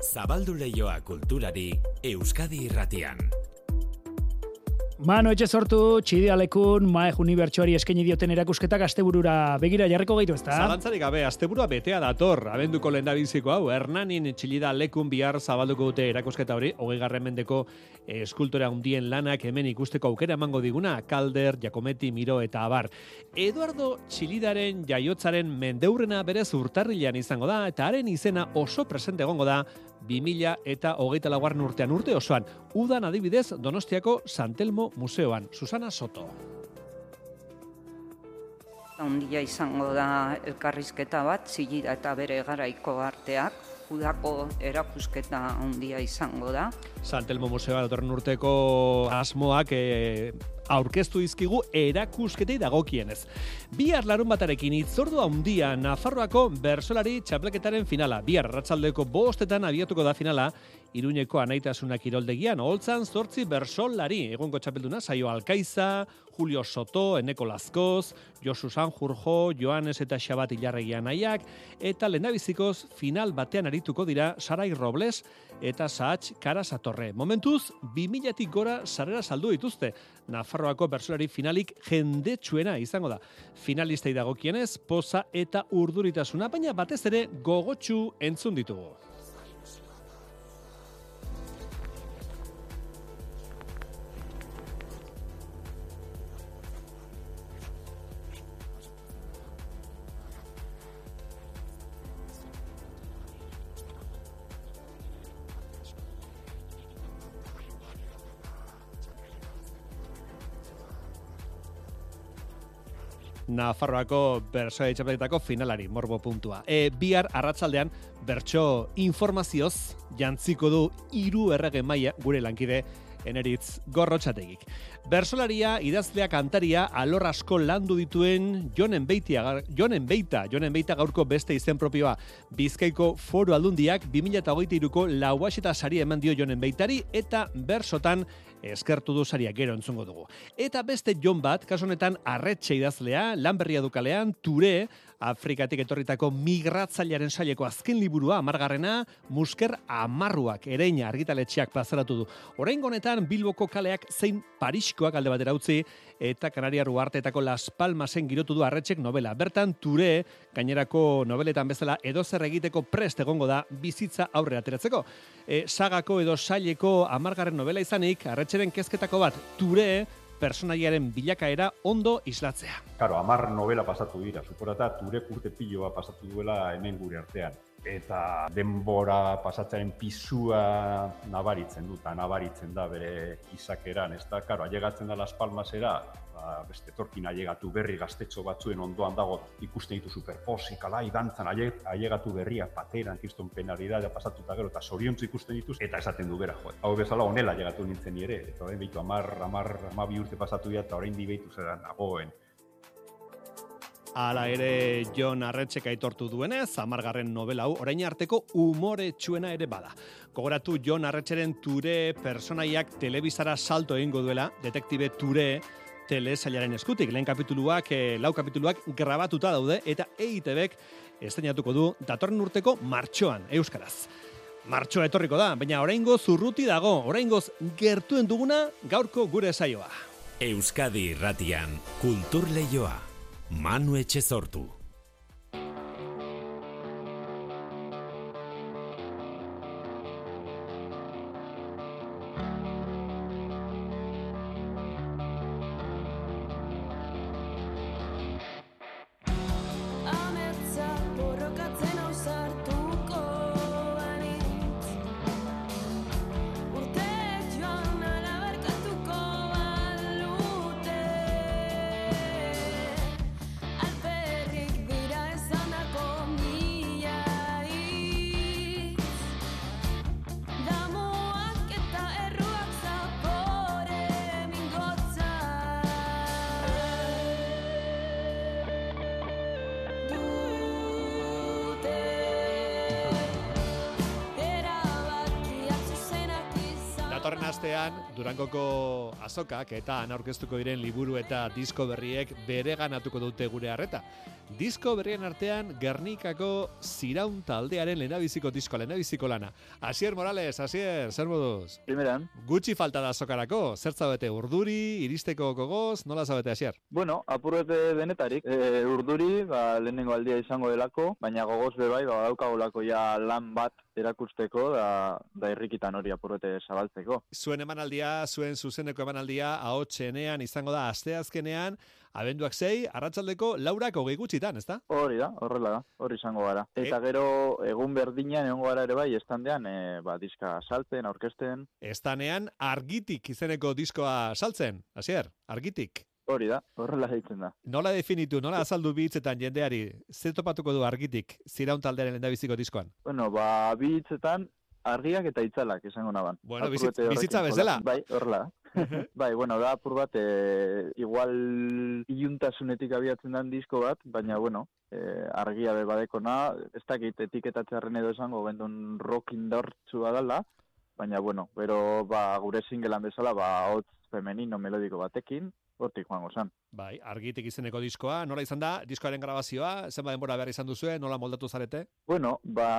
Zabaldu leioa kulturari Euskadi irratian. Mano etxe sortu, txidialekun, maek unibertsuari eskaini dioten erakusketak asteburura begira jarriko gaitu ezta? Zalantzarik gabe, asteburua betea dator, abenduko lehen hau, Hernanin txilida lekun bihar zabalduko dute erakusketa hori, hogei garren mendeko eskultora hundien lanak hemen ikusteko aukera emango diguna, Kalder, Jakometi, Miro eta Abar. Eduardo Txilidaren jaiotzaren mendeurrena berez urtarrilean izango da, eta haren izena oso presente egongo da, 2000 eta hogeita laguarren urtean urte osoan. Udan adibidez Donostiako Santelmo Museoan. Susana Soto. Ondia izango da elkarrizketa bat, zilida eta bere garaiko arteak, udako erakusketa ondia izango da. Santelmo Museoa datorren urteko asmoak e, aurkeztu dizkigu erakusketei dagokienez. Bihar larun batarekin itzordu handia Nafarroako bersolari txapleketaren finala. Bihar ratzaldeko bostetan abiatuko da finala, Iruñeko anaitasuna kiroldegian, holtzan zortzi bersolari, egongo txapelduna, saio Alkaiza, Julio Soto, Eneko Lazkoz, Josu Sanjurjo, Joanes eta Xabat Ilarregian aiak, eta lendabizikoz final batean arituko dira Sarai Robles eta Saatx Karasatorre. Momentuz, 2000-tik gora sarrera saldu dituzte. Nafarroako bersolari finalik jendetsuena izango da. Finalistei dagokienez, poza eta urduritasuna, baina batez ere gogotsu entzun ditugu. Nafarroako bertsoa itxapeletako finalari, morbo puntua. E, bihar arratsaldean bertso informazioz jantziko du hiru errege maila gure lankide eneritz gorrotxategik. Bersolaria, idazlea kantaria, alor asko landu dituen jonen beitia, jonen beita, jonen beita gaurko beste izen propioa. Bizkaiko foru aldundiak 2008ko lauaxeta sari eman dio jonen beitari eta bersotan eskertu du saria gero entzungo dugu. Eta beste jon bat, kasonetan arretxe idazlea, lanberria dukalean, ture, Afrikatik etorritako migratzailearen saileko azken liburua amargarrena, musker amarruak ereina argitaletxeak plazaratu du. Orain honetan Bilboko kaleak zein Pariskoak alde batera utzi, eta Kanaria Ruartetako Las Palmasen girotu du arretxek novela. Bertan, ture, gainerako noveletan bezala, edo zer egiteko prest egongo da bizitza aurre ateratzeko. E, sagako edo saileko amargarren novela izanik, arretxeren kezketako bat, ture, personaiaren bilakaera ondo islatzea. Karo, amar novela pasatu dira, suporata ture kurte piloa pasatu duela hemen gure artean eta denbora pasatzaren pisua nabaritzen du, eta nabaritzen da bere izakeran, ez da, karo, aiegatzen da Las Palmasera, ba, beste torkin aiegatu berri gaztetxo batzuen ondoan dago ikusten ditu superposik, ala, idantzan aiegatu berria, pateran, kiston penalidadea pasatu eta gero, eta soriontzu ikusten dituz, eta esaten du bera, jo. Hau bezala, onela aiegatu nintzen ere, eta orain behitu, amar, amar, amar, urte pasatu dira, eta orain di behitu zera nagoen, Hala ere Jon Arretxek aitortu duenez, amargarren novela hau orain arteko umore txuena ere bada. Kogoratu Jon Arretxeren ture personaiak telebizara salto egingo duela, detektibe ture telesailaren eskutik. Lehen kapituluak, e, lau kapituluak grabatuta daude eta EITBek esteinatuko du datorren urteko martxoan, euskaraz. Martxoa etorriko da, baina oraingo zurruti dago, oraingoz gertuen duguna gaurko gure saioa. Euskadi Irratian, Kultur Leioa. Manu Etxezortu. Durangoko azokak eta aurkeztuko diren liburu eta disko berriek bere ganatuko dute gure harreta. Disko berrien artean Gernikako ziraun taldearen lehenabiziko disko, lehenabiziko lana. Asier Morales, Asier, zer moduz? Primeran. Gutxi falta da azokarako, zer zabete urduri, iristeko gogoz, nola zabete Asier? Bueno, apurrete denetarik, e, urduri, ba, lehenengo aldia izango delako, baina gogoz bebai, ba, daukagolako ja lan bat erakusteko da, da irrikitan hori apurrete zabaltzeko. Zuen emanaldia, zuen zuzeneko emanaldia, ahotsenean izango da asteazkenean, abenduak zei, arratsaldeko laurako gehi gutxitan, ezta? Hori da, horrela da, hori izango gara. Eta gero, egun berdinean, egon gara ere bai, estandean, e, ba, diska saltzen, aurkesten. Estanean, argitik izeneko diskoa saltzen, hasier, argitik. Hori da, horrela deitzen da. Nola definitu, nola azaldu bi hitzetan jendeari, zer topatuko du argitik, ziraun taldearen lendabiziko diskoan? Bueno, ba, bi hitzetan, argiak eta itzalak izango naban. Bueno, bizitza, bizitza bezala. Bai, horrela. bai, bueno, da apur bat, e, igual iuntasunetik abiatzen den disko bat, baina, bueno, e, argia be badekona, ez dakit etiketatzearen edo esango, gendun rock indortzu badala, baina, bueno, pero, ba, gure singelan bezala, ba, hotz femenino melodiko batekin, hortik joango zan. Bai, argitik izeneko diskoa, nola izan da, diskoaren grabazioa, zenba denbora behar izan duzue, nola moldatu zarete? Bueno, ba,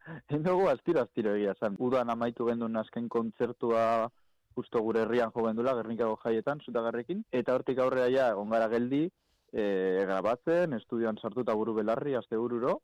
hendogu astiro astiro egia zan. Udan amaitu gendun azken kontzertua justo gure herrian jo gendula, Gernikago jaietan, zutagarrekin, eta hortik aurrera ja, ongara geldi, e, grabatzen, estudioan sartuta buru belarri, azte bururo,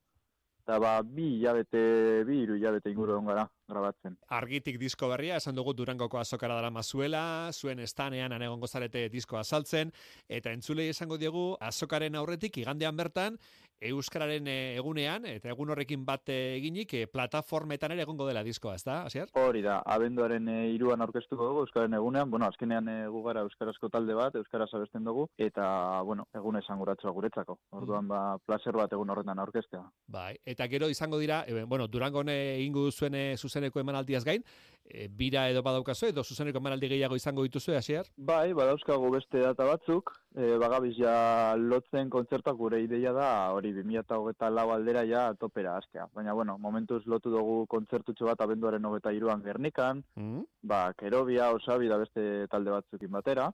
eta ba, bi hilabete, bi iru hilabete inguru egon gara grabatzen. Argitik disko berria, esan dugu Durangoko azokara dara mazuela, zuen estanean anegongo zarete diskoa saltzen, eta entzulei esango diegu azokaren aurretik igandean bertan, Euskararen eh, egunean, eta egun horrekin bat eginik, e, plataformetan ere egongo dela diskoa, ez da, Asier? Hori da, abenduaren e, iruan aurkeztuko dugu, Euskararen egunean, bueno, azkenean e, gugara Euskarazko talde bat, Euskaraz abesten dugu, eta, bueno, egun esan guretzako. Orduan, ba, placer bat egun horretan aurkeztea. Bai, eta gero izango dira, e, bueno, Durangon egingo duzuen zuzeneko emanaldiaz gain, e, bira edo badaukazu, edo zuzeneko emanaldi gehiago izango dituzu, Asier? Bai, badauzkago beste data batzuk, e, bagabiz ja lotzen kontzertuak gure ideia da, hori hori 2008 lau aldera ja topera astea. Baina, bueno, momentuz lotu dugu kontzertutxo bat abenduaren hogeta iruan Gernikan, mm ba, Kerobia, Osabi da beste talde batzukin batera,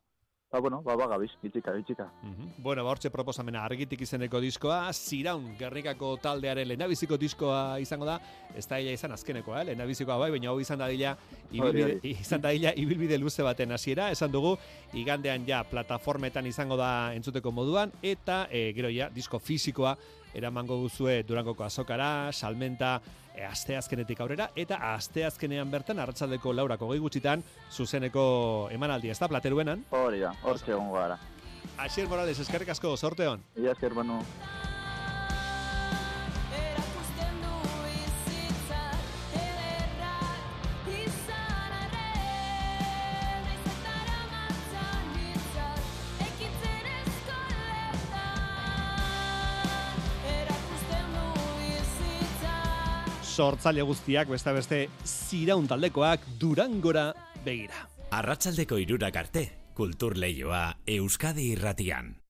Ba, bueno, ba, ba, gabiz, bitxika, bitxika. Mm Bueno, ba, hortxe proposamena argitik izeneko diskoa, Ziraun, Gernikako taldearen lehenabiziko diskoa izango da, ez da izan azkenekoa, eh? lehenabizikoa bai, baina hau izan da dila, ibilbide, izan da dila, ibilbide luze baten hasiera, esan dugu, igandean ja, plataformetan izango da entzuteko moduan, eta e, gero ja, disko fisikoa, eramango guzue Durangoko azokara, salmenta, e, asteazkenetik aurrera, eta asteazkenean bertan, arratsaldeko laurako gehi gutxitan, zuzeneko emanaldi, ez da, plateruenan? Hori da, hor zegoen gara. Asier Morales, eskerrik asko, sorte hon. Ia esker, banu. Sortzaile guztiak beste beste ziraun taldekoak durangora begira. Arratsaldeko irurak arte, kultur lehioa Euskadi irratian.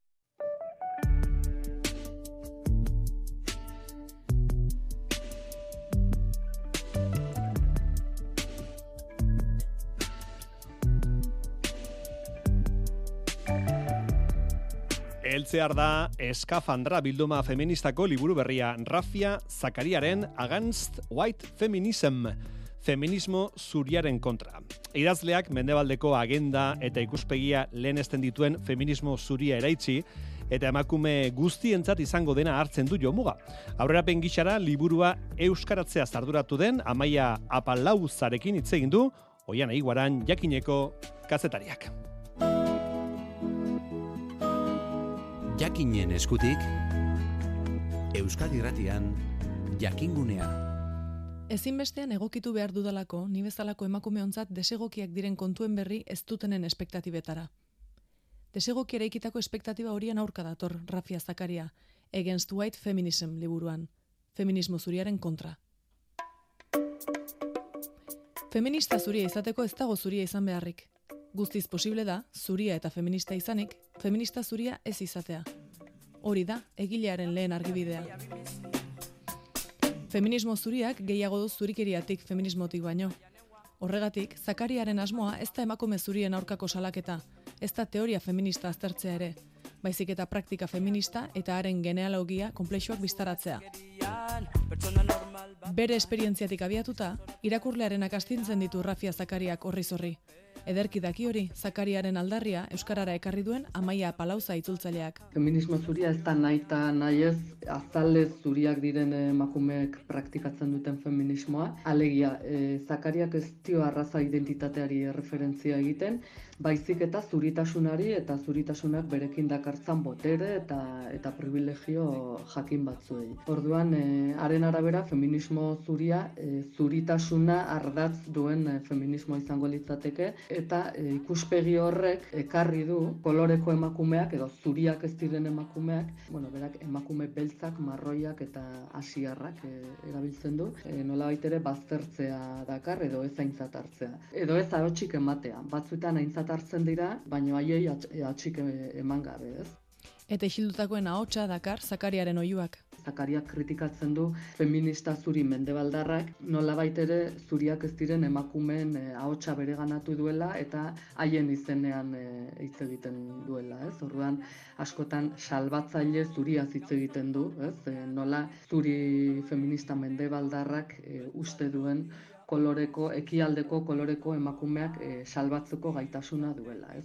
Eltzear da eskafandra bilduma feministako liburu berria Rafia Zakariaren Against White Feminism feminismo zuriaren kontra. Idazleak mendebaldeko agenda eta ikuspegia lehen dituen feminismo zuria eraitzi, eta emakume guztientzat izango dena hartzen du jomuga. Aurrera pengixara, liburua euskaratzea zarduratu den, amaia apalau zarekin hitz egin du, oian eguaran jakineko kazetariak. Jakinen eskutik Euskadi Ratian jakingunea. Ezinbestean egokitu behar dudalako, ni bezalako emakume ontzat desegokiak diren kontuen berri ez dutenen espektatibetara. Desegoki eraikitako espektatiba horien aurka dator, Rafia Zakaria, Against White Feminism liburuan, feminismo zuriaren kontra. Feminista zuria izateko ez dago zuria izan beharrik. Guztiz posible da, zuria eta feminista izanik, feminista zuria ez izatea. Hori da, egilearen lehen argibidea. Feminismo zuriak gehiago du zurikeriatik feminismotik baino. Horregatik, Zakariaren asmoa ez da emakume zurien aurkako salaketa, ez da teoria feminista aztertzea ere, baizik eta praktika feminista eta haren genealogia komplexuak biztaratzea. Bere esperientziatik abiatuta, irakurlearen akastintzen ditu Rafia Zakariak horri zorri. Ederki daki hori, Zakariaren aldarria Euskarara ekarri duen amaia palauza itzultzaileak. Feminismo zuria ez da nahi eta nahi ez azalez zuriak diren emakumeek praktikatzen duten feminismoa. Alegia, e, Zakariak ez dio arraza identitateari referentzia egiten, baizik eta zuritasunari eta zuritasunak berekin dakartzan botere eta eta privilegio jakin batzuei. Orduan, e, haren arabera feminismo zuria e, zuritasuna ardatz duen e, feminismo izango litzateke eta e, ikuspegi horrek ekarri du koloreko emakumeak edo zuriak ez diren emakumeak, bueno, berak emakume beltzak, marroiak eta asiarrak e, erabiltzen du, e, nola baitere baztertzea dakar edo ez aintzat hartzea. Edo ez ahotsik ematea, batzuetan aintzat hartzen dira, baina haiei atxik eman gabe, ez? Eta isildutakoen ahotsa dakar Zakariaren oiuak. Zakariak kritikatzen du feminista zuri mendebaldarrak, nola ere zuriak ez diren emakumeen e, ahotsa bere ganatu duela eta haien izenean e, hitz egiten duela, ez? Orduan askotan salbatzaile zuria hitz egiten du, ez? E, nola zuri feminista mendebaldarrak e, uste duen koloreko, ekialdeko koloreko emakumeak e, salbatzeko gaitasuna duela, ez?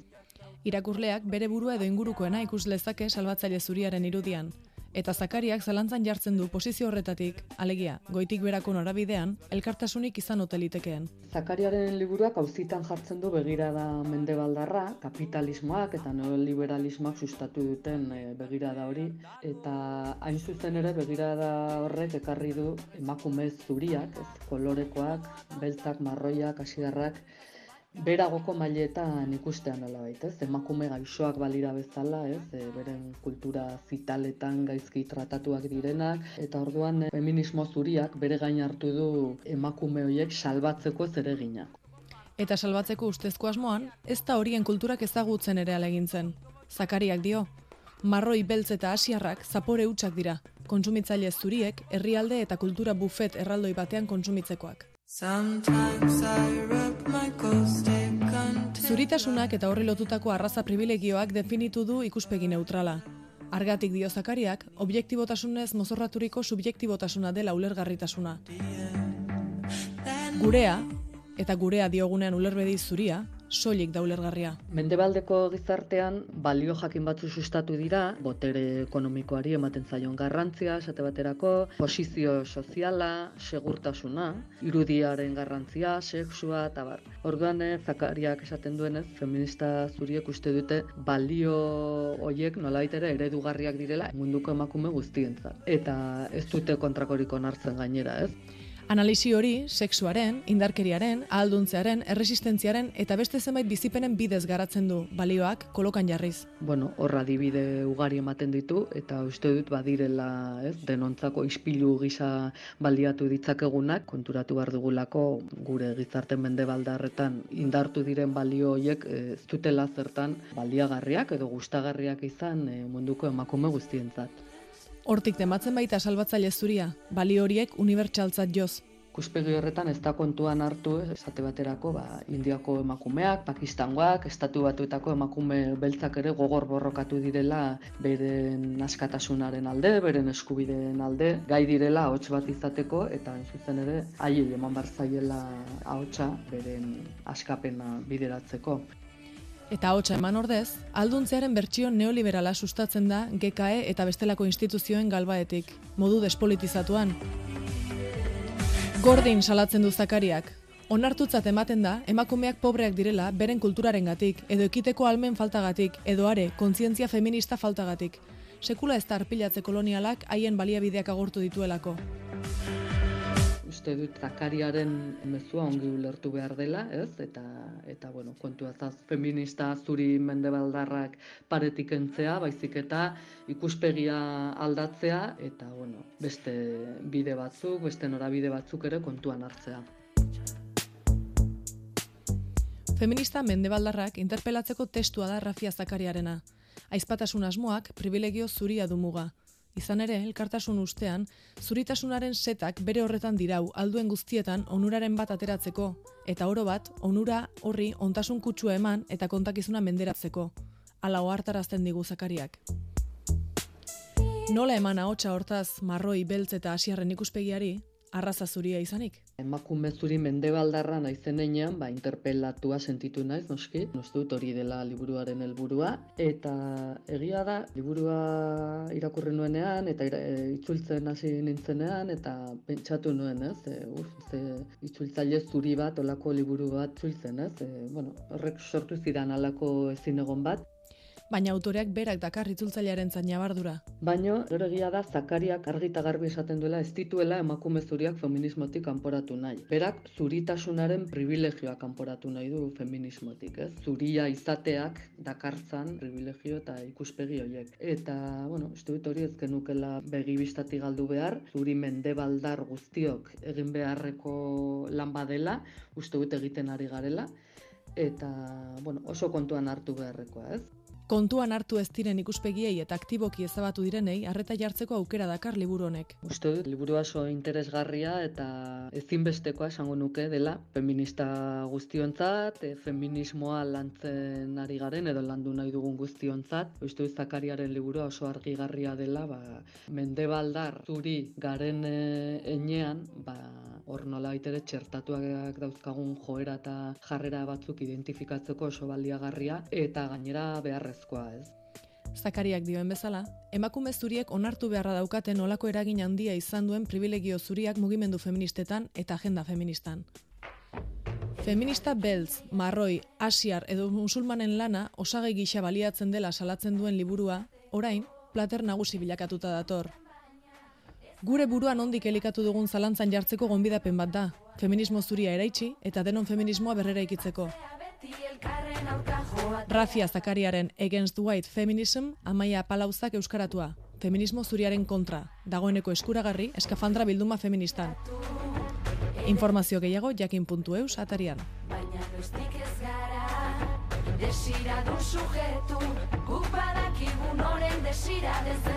Irakurleak bere burua edo ingurukoena ikus lezake salbatzaile zuriaren irudian, eta Zakariak zalantzan jartzen du posizio horretatik, alegia, goitik berako norabidean, elkartasunik izan hotelitekeen. Zakariaren liburuak auzitan jartzen du begirada mendebaldarra, kapitalismoak eta neoliberalismoak sustatu duten e, begirada hori, eta hain zuzen ere begirada horrek ekarri du emakume zuriak, ez, kolorekoak, beltzak, marroiak, asidarrak, beragoko mailetan ikustean nola baita, ez? Emakume gaixoak balira bezala, ez? E, beren kultura zitaletan gaizki tratatuak direnak eta orduan e, feminismo zuriak bere gain hartu du emakume horiek salbatzeko zeregina. Eta salbatzeko ustezko asmoan, ez da horien kulturak ezagutzen ere alegintzen. Zakariak dio, marroi beltz eta asiarrak zapore hutsak dira, kontsumitzaile zuriek herrialde eta kultura bufet erraldoi batean kontsumitzekoak. Zuritasunak eta horri lotutako arraza privilegioak definitu du ikuspegi neutrala. Argatik dio zakariak, objektibotasunez mozorraturiko subjektibotasuna dela ulergarritasuna. Gurea, eta gurea diogunean ulerbedi zuria, soilik da ulergarria. Mendebaldeko gizartean balio jakin batzu sustatu dira, botere ekonomikoari ematen zaion garrantzia, esate baterako, posizio soziala, segurtasuna, irudiaren garrantzia, sexua, eta bar. Orduan, eh, zakariak esaten duenez, feminista zuriek uste dute balio hoiek nola ere eredugarriak direla munduko emakume guztientzat. Eta ez dute kontrakorik onartzen gainera, ez? Analisi hori, sexuaren, indarkeriaren, ahalduntzearen, erresistentziaren eta beste zenbait bizipenen bidez garatzen du, balioak kolokan jarriz. Bueno, horra dibide ugari ematen ditu eta uste dut badirela, ez, denontzako ispilu gisa baliatu ditzakegunak, konturatu behar dugulako gure gizarte mende baldarretan indartu diren balio horiek ez dutela zertan baliagarriak edo gustagarriak izan e, munduko emakume guztientzat. Hortik tematzen baita salbatzaile zuria, bali horiek unibertsaltzat joz. Kuspegi horretan ez da kontuan hartu, esate baterako, ba, indiako emakumeak, pakistangoak, estatu batuetako emakume beltzak ere gogor borrokatu direla beren askatasunaren alde, beren eskubideen alde, gai direla ahots bat izateko, eta zuzen ere, haiei eman barzaiela ahotsa beren askapena bideratzeko. Eta hotza eman ordez, alduntzearen bertsio neoliberala sustatzen da GKE eta bestelako instituzioen galbaetik, modu despolitizatuan. Gordin salatzen du zakariak. Onartutzat ematen da, emakumeak pobreak direla beren kulturaren gatik, edo ekiteko almen faltagatik, edo are, kontzientzia feminista faltagatik. Sekula ez da arpilatze kolonialak haien baliabideak agortu dituelako uste dut zakariaren mezua ongi ulertu behar dela, ez? Eta, eta bueno, kontu azaz, feminista zuri mendebaldarrak paretik entzea, baizik eta ikuspegia aldatzea, eta, bueno, beste bide batzuk, beste norabide batzuk ere kontuan hartzea. Feminista mendebaldarrak interpelatzeko testua da Rafia Zakariarena. Aizpatasun asmoak privilegio zuria du muga. Izan ere, elkartasun ustean, zuritasunaren setak bere horretan dirau alduen guztietan onuraren bat ateratzeko, eta oro bat, onura horri ontasun kutsua eman eta kontakizuna menderatzeko. Ala ohartarazten digu zakariak. Nola eman ahotsa hortaz marroi beltz eta hasiarren ikuspegiari, arraza zuria izanik. Emakume zuri mendebaldarra naizen einean, ba, interpelatua sentitu naiz, noski, nostu dut hori dela liburuaren helburua. Eta egia da, liburua irakurri nuenean, eta e, itzultzen hasi nintzenean, eta pentsatu nuen, ez, e, uf, ze itzultzaile zuri bat, olako liburu bat itzultzen, ez, e, bueno, horrek sortu zidan alako ezin egon bat, baina autoreak berak dakar itzultzailearen zaina bardura. Baina, egia da, zakariak argi eta garbi esaten duela, ez dituela emakume zuriak feminismotik kanporatu nahi. Berak, zuritasunaren privilegioa kanporatu nahi du feminismotik, ez? Zuria izateak dakartzan privilegio eta ikuspegi horiek. Eta, bueno, dut hori ez genukela begi bistatik galdu behar, zuri mendebaldar guztiok egin beharreko lan badela, uste dut egiten ari garela, eta, bueno, oso kontuan hartu beharrekoa, ez? Kontuan hartu ez diren ikuspegiei eta aktiboki ezabatu direnei harreta jartzeko aukera dakar liburu honek. Uste dut, liburu oso interesgarria eta ezinbestekoa esango nuke dela feminista guztiontzat, e, feminismoa lantzen ari garen edo landu nahi dugun guztiontzat. Uste dut, Zakariaren liburua oso argigarria dela, ba, mendebaldar zuri garen e, enean, ba, hor nola ere txertatuak dauzkagun joera eta jarrera batzuk identifikatzeko oso baliagarria eta gainera beharrezkoa, ez? Zakariak dioen bezala, emakume zuriek onartu beharra daukaten olako eragin handia izan duen privilegio zuriak mugimendu feministetan eta agenda feministan. Feminista beltz, marroi, asiar edo musulmanen lana osagai gisa baliatzen dela salatzen duen liburua, orain, plater nagusi bilakatuta dator, Gure buruan ondik elikatu dugun zalantzan jartzeko gonbidapen bat da. Feminismo zuria eraitsi eta denon feminismoa berrera ikitzeko. Rafia Zakariaren Against White Feminism amaia palauzak euskaratua. Feminismo zuriaren kontra. Dagoeneko eskuragarri eskafandra bilduma feministan. Informazio gehiago jakin.eus atarian. Baina ez gara, desira du sujetu, guk badakigu noren desira den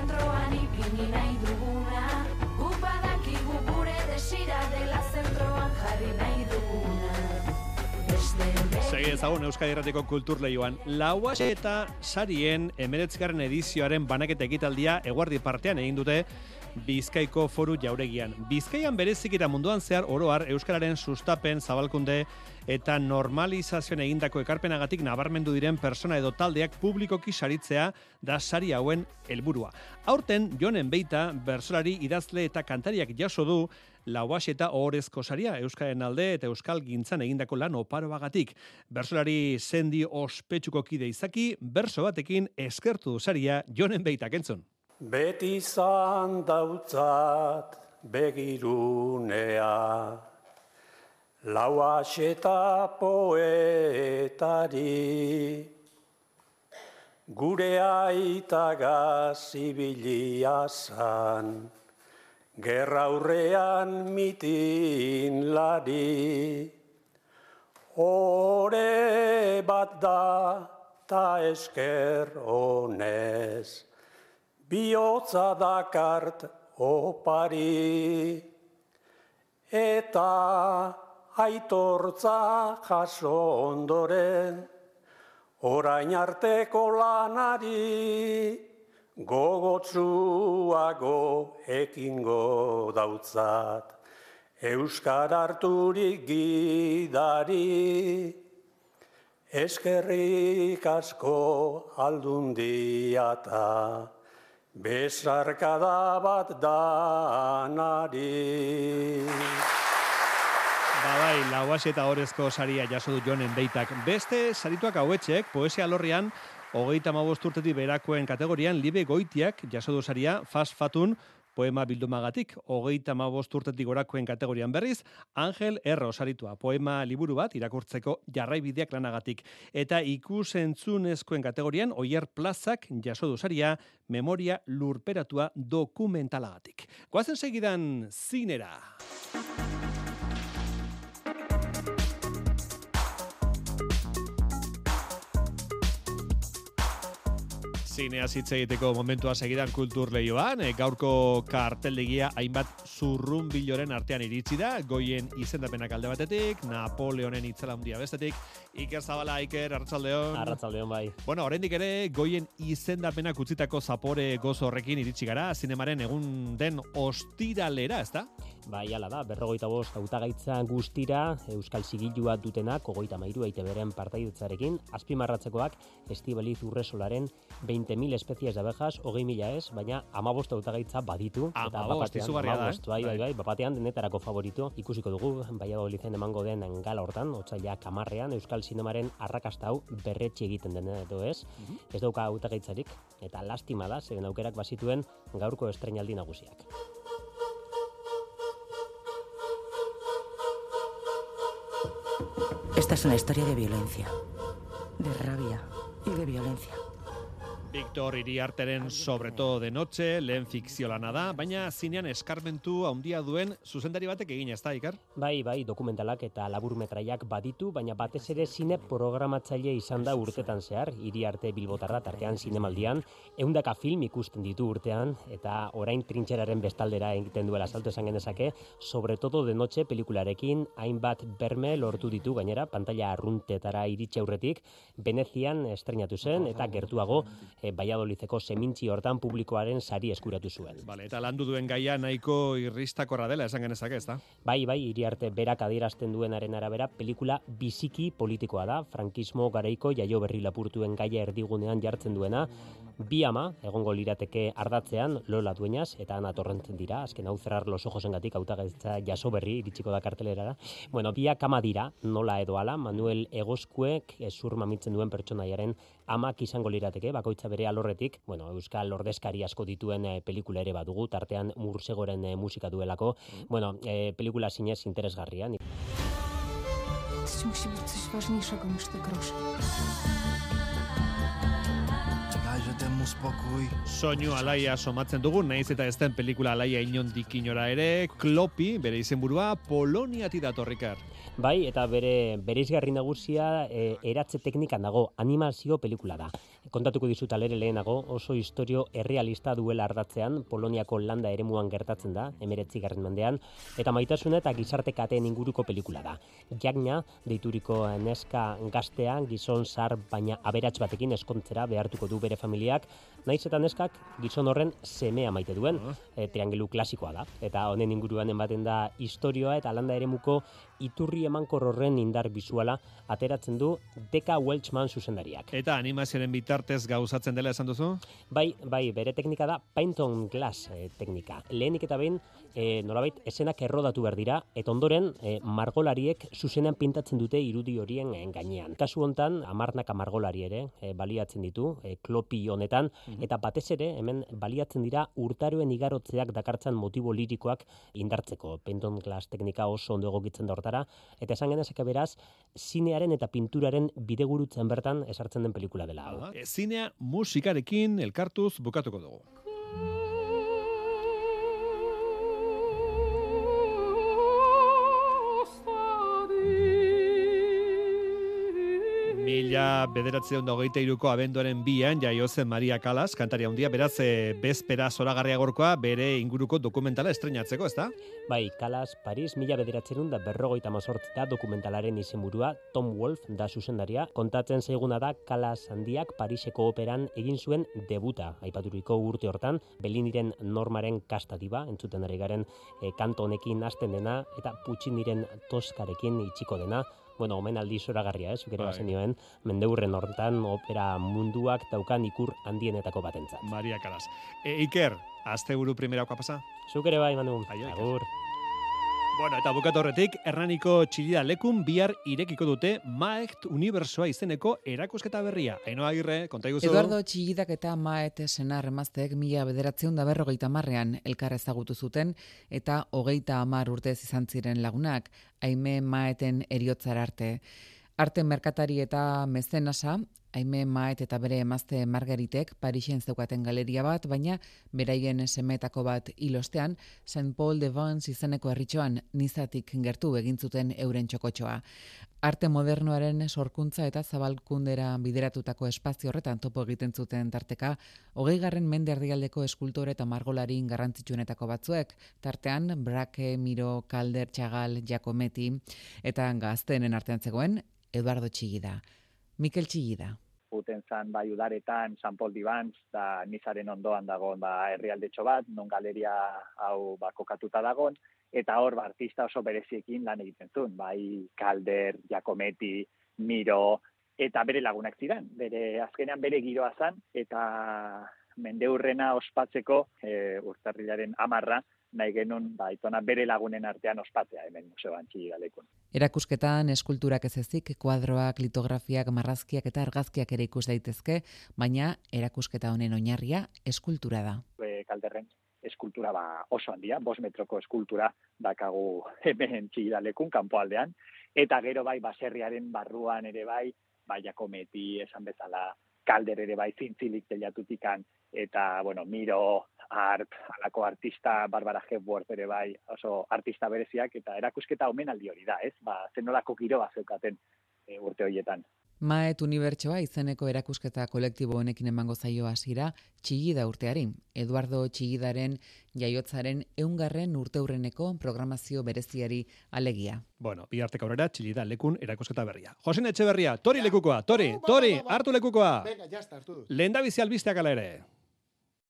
Segi ezagun Euskadi Erratiko Kultur Leioan. Laua eta sarien emeretzgarren edizioaren banaketa egitaldia eguardi partean egin dute Bizkaiko foru jauregian. Bizkaian berezik eta munduan zehar oroar Euskararen sustapen zabalkunde eta normalizazioan egindako ekarpenagatik nabarmendu diren persona edo taldeak publikoki saritzea da sari hauen helburua. Aurten, jonen beita, bersolari idazle eta kantariak jaso du lauas eta ohorezko saria Euskaren alde eta Euskal gintzan egindako lan oparoagatik. Bersolari sendi ospetsuko kide izaki, berso batekin eskertu saria jonen beita kentzun. Beti zan dautzat begirunea, lau eta poetari, gure aita gazibilia zan, gerra hurrean mitin lari, ore bat da ta esker honez. Bihotza dakart opari, eta aitortza jaso ondoren, orain arteko lanari, gogotsuago ekingo dautzat, Euskar harturik gidari, eskerrik asko aldundiata. Besarkada bat danari. Babai, lauaz eta horrezko saria jaso du jonen beitak. Beste sarituak hauetxek, poesia lorrian, hogeita mabosturtetik berakoen kategorian, libe goitiak jaso du saria, fast fatun, poema bildumagatik, hogeita ma urtetik gorakoen kategorian berriz, Angel Erro saritua, poema liburu bat irakurtzeko jarraibideak lanagatik. Eta ikusentzunezkoen kategorian, oier plazak jaso duzaria, memoria lurperatua dokumentalagatik. Goazen segidan, zinera! Zinea hitz egiteko momentua segidan kultur lehioan, e, gaurko karteldegia hainbat zurrun biloren artean iritsi da, goien izendapenak alde batetik, Napoleonen itzela handia bestetik, Iker Zabala, Iker, Arratsaldeon. Arratsaldeon bai. Bueno, oraindik ere goien izendapenak utzitako zapore gozo horrekin iritsi gara, zinemaren egun den ostiralera, ezta? Bai, ala da, berrogeita bost hautagaitza guztira, Euskal Sigilua dutenak, ogoita mairu eite beren partaidetzarekin, azpimarratzekoak, Estibaliz Urresolaren 20.000 espezies de abejas, hogei mila ez, baina amabost hautagaitza baditu. Amabost, izugarria da, eh? Bai, bai, bai, bapatean denetarako favorito, ikusiko dugu, baiago lizen emango den gala hortan, otzaila kamarrean, Euskal Sinemaren arrakasta hau berretxe egiten den edo ez, Mhm. ez dauka hautagaitzarik, eta lastima da, zeren aukerak bazituen gaurko estrenaldi nagusiak. Esta es una historia de violencia, de rabia y de violencia. Victor Iriarteren sobre todo de noche, lehen fikzio lana da, baina zinean eskarmentu handia duen zuzendari batek egin ez da, Iker? Bai, bai, dokumentalak eta laburmetraiak baditu, baina batez ere zine programatzaile izan da urtetan zehar, hiri arte bilbotarra tartean zinemaldian, eundaka film ikusten ditu urtean, eta orain trintxeraren bestaldera egiten duela salto esan genezake, sobre todo de noche pelikularekin, hainbat berme lortu ditu gainera, pantalla arruntetara iritsi aurretik, Venezian estrenatu zen, eta gertuago, e, Baiadolizeko semintzi hortan publikoaren sari eskuratu zuen. Vale, eta landu duen gaia nahiko irristakorra dela esan genezake, ez da? Bai, bai, hiri arte berak adierazten duenaren arabera, pelikula biziki politikoa da, frankismo garaiko jaio berri lapurtuen gaia erdigunean jartzen duena, bi ama, egongo lirateke ardatzean, Lola Dueñas, eta Ana Torrentzen dira, azken hau zerrar los ojosengatik hautagaitza jaso berri iritsiko da kartelerara. Bueno, biak ama dira, nola edo ala, Manuel Egoskuek ezur mamitzen duen pertsonaiaren amak izango lirateke, bakoitza bere alorretik, bueno, Euskal ordezkari asko dituen e, pelikula ere badugu, tartean mursegoren e, musika duelako, bueno, e, pelikula zinez interesgarria. Coś musi być coś ważniejszego niż te grosze. Dajże temu spokój. Soinu alaia somatzen dugu, naiz eta ez den pelikula alaia inondik inora ere, Klopi, bere izenburua, Poloniati datorrikar. Bai, eta bere bereizgarri nagusia e, eratze teknikan dago, animazio pelikula da. Kontatuko dizut alere lehenago, oso historio errealista duela ardatzean, Poloniako landa eremuan gertatzen da, emeretzi garren mendean, eta maitasuna eta gizarte kateen inguruko pelikula da. Jagna, deituriko neska gaztea, gizon zar baina aberats batekin eskontzera behartuko du bere familiak, naiz eta neskak gizon horren semea maite duen, e, triangelu klasikoa da. Eta honen inguruan ematen da historioa eta landa eremuko iturri emankor horren indar bisuala ateratzen du Deka Welchman zuzendariak. Eta animazioaren bitartez gauzatzen dela esan duzu? Bai, bai, bere teknika da paint on glass e, teknika. Lehenik eta behin, e, nolabait, esenak errodatu behar dira, eta ondoren, e, margolariek zuzenean pintatzen dute irudi horien gainean. Kasu hontan, amarnaka margolari ere e, baliatzen ditu, e, klopi honetan, eta batez ere, hemen baliatzen dira urtaroen igarotzeak dakartzan motibo lirikoak indartzeko. Paint on glass teknika oso ondo egokitzen da hortara, eta esan genezake beraz, zinearen eta pinturaren bidegurutzen bertan esartzen den pelikula dela hau. Zinea musikarekin elkartuz bukatuko dugu. Mila bederatzeon da hogeita iruko abenduaren bian jaio zen Maria Kalas, kantaria handia, beraz, e, bezpera zoragarria gorkoa bere inguruko dokumentala estrenatzeko, ezta? Bai, Kalas, Paris, mila bederatzerun da berrogeita mazortzita dokumentalaren izenburua Tom Wolf da zuzendaria. Kontatzen zaiguna da Kalas handiak Pariseko operan egin zuen debuta, aipaturiko urte hortan, Beliniren normaren kastatiba, entzuten ari garen e, kanto honekin hasten dena, eta Pucciniren toskarekin itxiko dena, bueno, omenaldi zoragarria, eh, zukere Bai. bazenioen, mendeurren hortan opera munduak daukan ikur handienetako batentzat. Maria Kalas. E, Iker, asteburu primerakoa pasa? Zuk ere bai, Manu. Agur. Bueno, eta bukatu horretik, Hernaniko txilida lekun bihar irekiko dute Maekt Unibersoa izeneko erakusketa berria. Aino agirre, konta iguzu. Eduardo Txillidak eta Maete senar emazteek mila bederatzeun da berrogeita marrean elkar ezagutu zuten eta hogeita amar urtez izan ziren lagunak, haime Maeten eriotzar arte. Arte merkatari eta mezenasa, Aime Maet eta bere emazte Margaritek Parisen zeukaten galeria bat, baina beraien semetako bat ilostean, St. Paul de Vence izeneko herritxoan nizatik gertu egin zuten euren txokotxoa. Arte modernoaren sorkuntza eta zabalkundera bideratutako espazio horretan topo egiten zuten tarteka, hogei garren mende erdialdeko eskultore eta margolarin garrantzitsuenetako batzuek, tartean Brake, Miro, Calder, Txagal, Giacometti, eta gazteenen artean zegoen, Eduardo Txigida. Mikel Txigida. Uten zan bai udaretan, San Paul Dibantz, da nizaren ondoan dagoen ba, herrialdetxo bat, non galeria hau ba, kokatuta dagoen, eta hor ba, artista oso bereziekin lan egiten zuen, bai Calder, Giacometti, Miro, eta bere lagunak ziren, bere azkenean bere giroa zan, eta mendeurrena ospatzeko e, urtarrilaren amarra, nahi genuen ba, itona bere lagunen artean ospatzea hemen museoan txigalekun. Erakusketan eskulturak ez ezik, kuadroak, litografiak, marrazkiak eta argazkiak ere ikus daitezke, baina erakusketa honen oinarria eskultura da. E, kalderren eskultura ba, oso handia, bos metroko eskultura dakagu hemen txigidalekun, kanpoaldean, eta gero bai baserriaren barruan ere bai, bai jakometi esan bezala, kalder ere bai zintzilik telatutikan, eta, bueno, miro, art, alako artista, Barbara Hepworth ere bai, oso artista bereziak, eta erakusketa omenaldi hori da, ez? Ba, zenolako giroa zeukaten e, urte horietan. Maet Unibertsoa izeneko erakusketa kolektibo honekin emango zaio hasiera Txigida urteari. Eduardo Txigidaren jaiotzaren eungarren urteurreneko programazio bereziari alegia. Bueno, bi hartek aurrera Txigida lekun erakusketa berria. Josen Etxeberria, tori lekukoa, tori, tori, hartu lekukoa. Venga, ya está, hartu dut. Lehen da bizi albisteak ala ere.